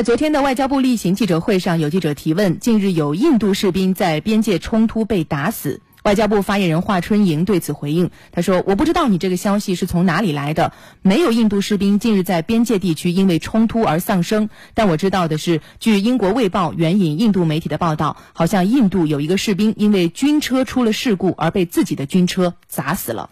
在昨天的外交部例行记者会上，有记者提问：近日有印度士兵在边界冲突被打死。外交部发言人华春莹对此回应，他说：“我不知道你这个消息是从哪里来的，没有印度士兵近日在边界地区因为冲突而丧生。但我知道的是，据英国《卫报》援引印度媒体的报道，好像印度有一个士兵因为军车出了事故而被自己的军车砸死了。”